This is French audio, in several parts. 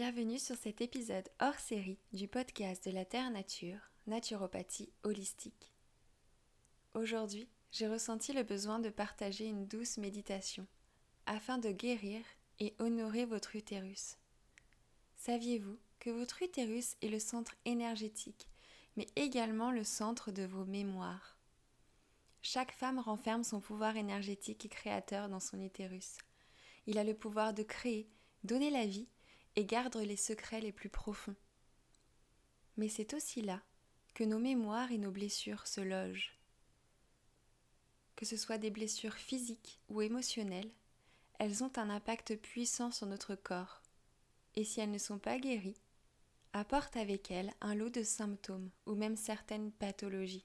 Bienvenue sur cet épisode hors série du podcast de la Terre Nature, Naturopathie holistique. Aujourd'hui, j'ai ressenti le besoin de partager une douce méditation afin de guérir et honorer votre utérus. Saviez-vous que votre utérus est le centre énergétique, mais également le centre de vos mémoires? Chaque femme renferme son pouvoir énergétique et créateur dans son utérus. Il a le pouvoir de créer, donner la vie et garde les secrets les plus profonds. Mais c'est aussi là que nos mémoires et nos blessures se logent. Que ce soit des blessures physiques ou émotionnelles, elles ont un impact puissant sur notre corps, et si elles ne sont pas guéries, apportent avec elles un lot de symptômes ou même certaines pathologies.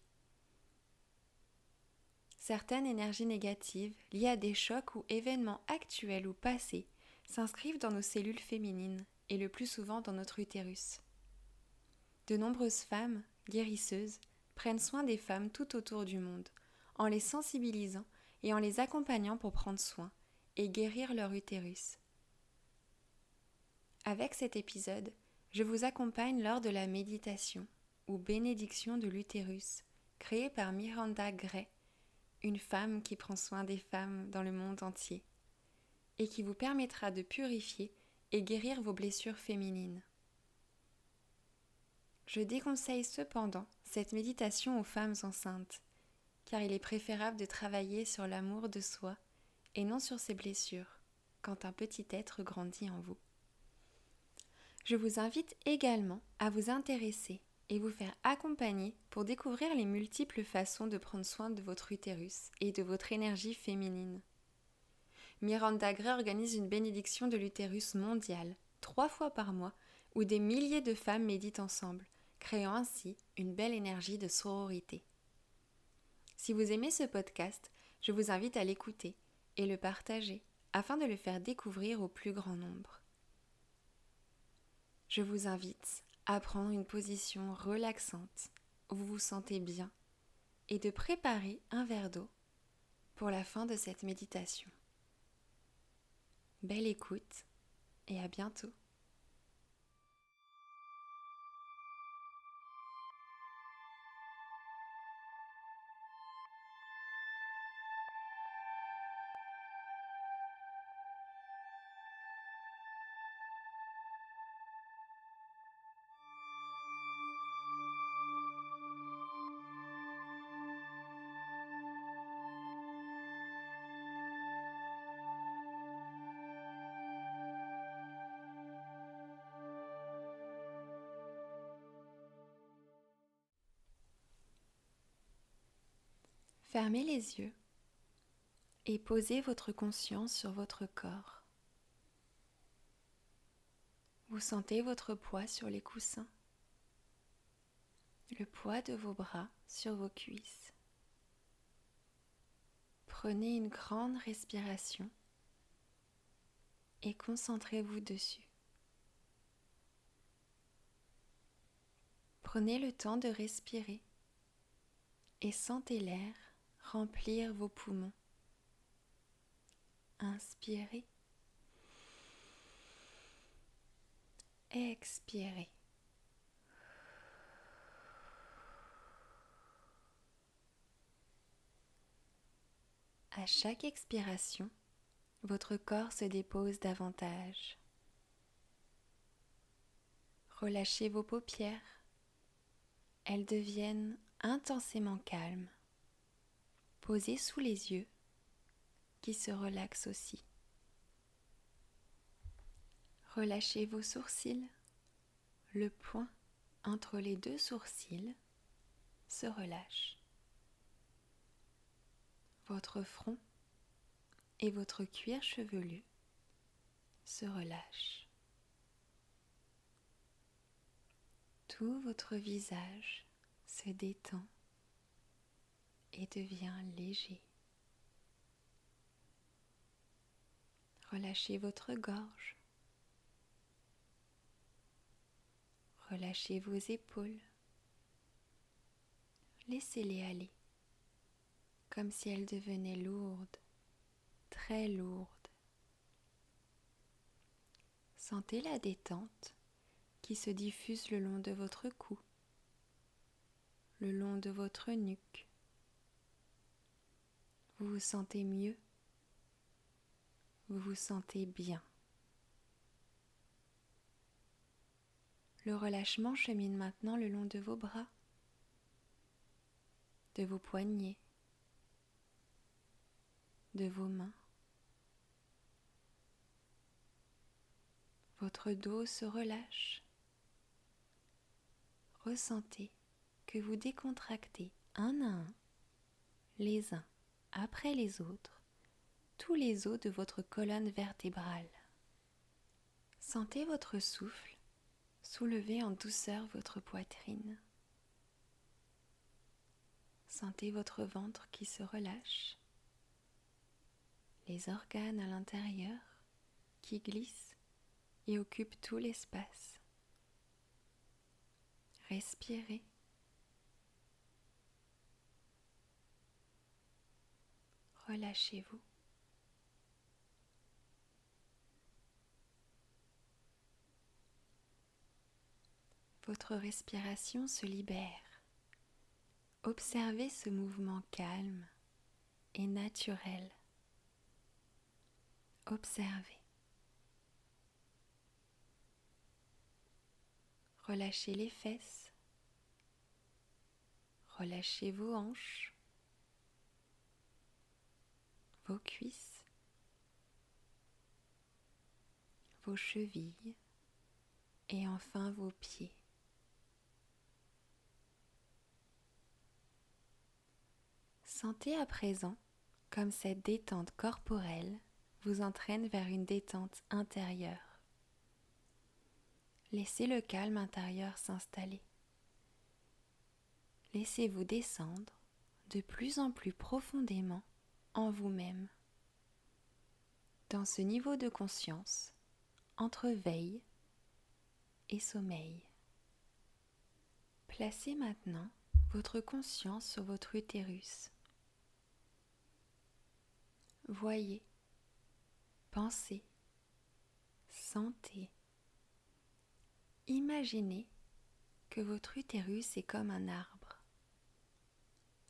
Certaines énergies négatives liées à des chocs ou événements actuels ou passés s'inscrivent dans nos cellules féminines et le plus souvent dans notre utérus. De nombreuses femmes, guérisseuses, prennent soin des femmes tout autour du monde, en les sensibilisant et en les accompagnant pour prendre soin et guérir leur utérus. Avec cet épisode, je vous accompagne lors de la méditation ou bénédiction de l'utérus, créée par Miranda Gray, une femme qui prend soin des femmes dans le monde entier et qui vous permettra de purifier et guérir vos blessures féminines. Je déconseille cependant cette méditation aux femmes enceintes, car il est préférable de travailler sur l'amour de soi et non sur ses blessures, quand un petit être grandit en vous. Je vous invite également à vous intéresser et vous faire accompagner pour découvrir les multiples façons de prendre soin de votre utérus et de votre énergie féminine. Miranda Gray organise une bénédiction de l'utérus mondiale, trois fois par mois, où des milliers de femmes méditent ensemble, créant ainsi une belle énergie de sororité. Si vous aimez ce podcast, je vous invite à l'écouter et le partager afin de le faire découvrir au plus grand nombre. Je vous invite à prendre une position relaxante où vous vous sentez bien et de préparer un verre d'eau pour la fin de cette méditation. Belle écoute et à bientôt. Fermez les yeux et posez votre conscience sur votre corps. Vous sentez votre poids sur les coussins, le poids de vos bras sur vos cuisses. Prenez une grande respiration et concentrez-vous dessus. Prenez le temps de respirer et sentez l'air remplir vos poumons. Inspirez. Expirez. À chaque expiration, votre corps se dépose davantage. Relâchez vos paupières. Elles deviennent intensément calmes posés sous les yeux qui se relaxent aussi. Relâchez vos sourcils. Le point entre les deux sourcils se relâche. Votre front et votre cuir chevelu se relâchent. Tout votre visage se détend et devient léger. Relâchez votre gorge. Relâchez vos épaules. Laissez-les aller, comme si elles devenaient lourdes, très lourdes. Sentez la détente qui se diffuse le long de votre cou, le long de votre nuque. Vous vous sentez mieux, vous vous sentez bien? Le relâchement chemine maintenant le long de vos bras, de vos poignets, de vos mains. Votre dos se relâche. Ressentez que vous décontractez un à un, les uns après les autres, tous les os de votre colonne vertébrale. Sentez votre souffle Soulevez en douceur votre poitrine. Sentez votre ventre qui se relâche, les organes à l'intérieur qui glissent et occupent tout l'espace. Respirez. Relâchez-vous. votre respiration se libère. Observez ce mouvement calme et naturel. Observez. Relâchez les fesses. Relâchez vos hanches, vos cuisses, vos chevilles et enfin vos pieds. Sentez à présent comme cette détente corporelle vous entraîne vers une détente intérieure. Laissez le calme intérieur s'installer. Laissez-vous descendre de plus en plus profondément en vous-même. Dans ce niveau de conscience, entre veille et sommeil. Placez maintenant votre conscience sur votre utérus Voyez, pensez, sentez. Imaginez que votre utérus est comme un arbre,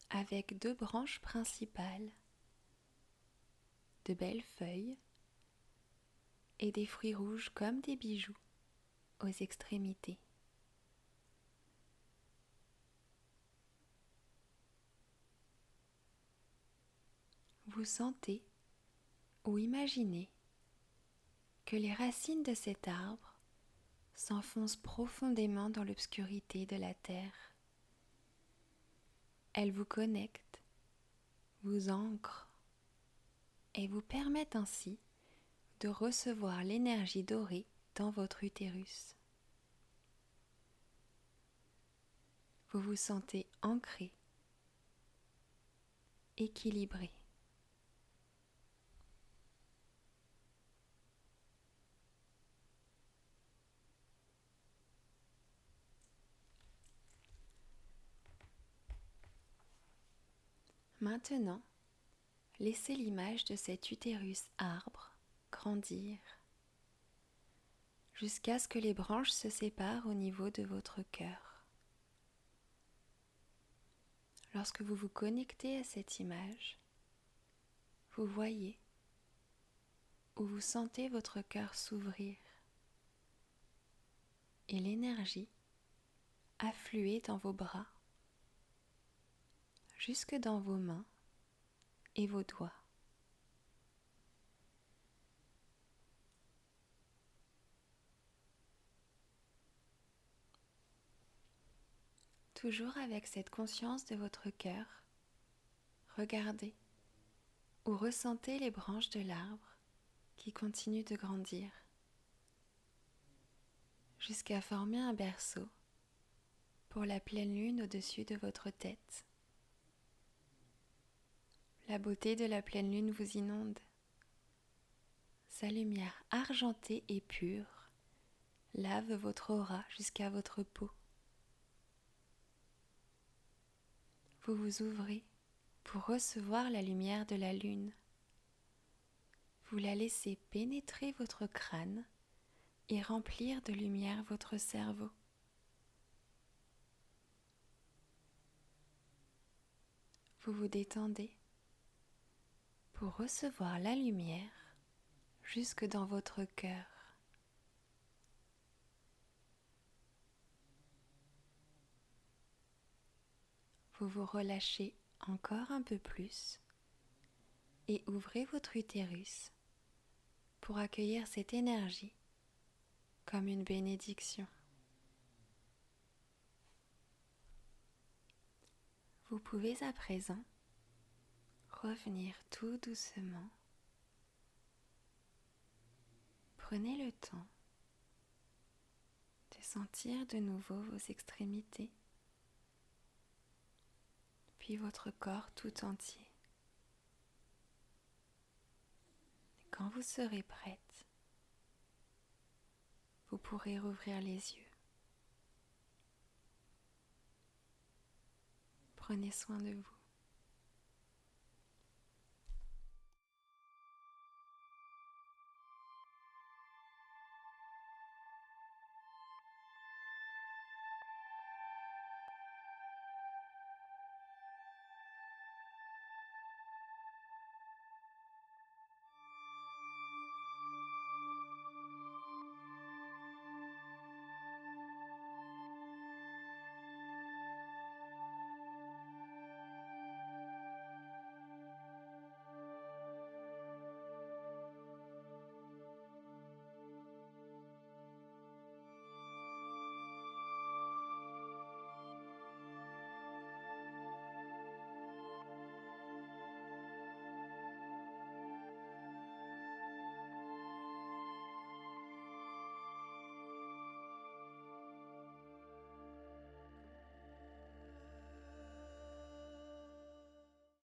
avec deux branches principales, de belles feuilles et des fruits rouges comme des bijoux aux extrémités. vous sentez ou imaginez que les racines de cet arbre s'enfoncent profondément dans l'obscurité de la terre. Elles vous connectent, vous ancrent et vous permettent ainsi de recevoir l'énergie dorée dans votre utérus. Vous vous sentez ancré, équilibré. Maintenant, laissez l'image de cet utérus arbre grandir jusqu'à ce que les branches se séparent au niveau de votre cœur. Lorsque vous vous connectez à cette image, vous voyez ou vous sentez votre cœur s'ouvrir et l'énergie affluer dans vos bras jusque dans vos mains et vos doigts. Toujours avec cette conscience de votre cœur, regardez ou ressentez les branches de l'arbre qui continuent de grandir jusqu'à former un berceau pour la pleine lune au-dessus de votre tête. La beauté de la pleine lune vous inonde. Sa lumière argentée et pure lave votre aura jusqu'à votre peau. Vous vous ouvrez pour recevoir la lumière de la lune. Vous la laissez pénétrer votre crâne et remplir de lumière votre cerveau. Vous vous détendez pour recevoir la lumière jusque dans votre cœur. Vous vous relâchez encore un peu plus et ouvrez votre utérus pour accueillir cette énergie comme une bénédiction. Vous pouvez à présent revenir tout doucement. Prenez le temps de sentir de nouveau vos extrémités, puis votre corps tout entier. Quand vous serez prête, vous pourrez rouvrir les yeux. Prenez soin de vous.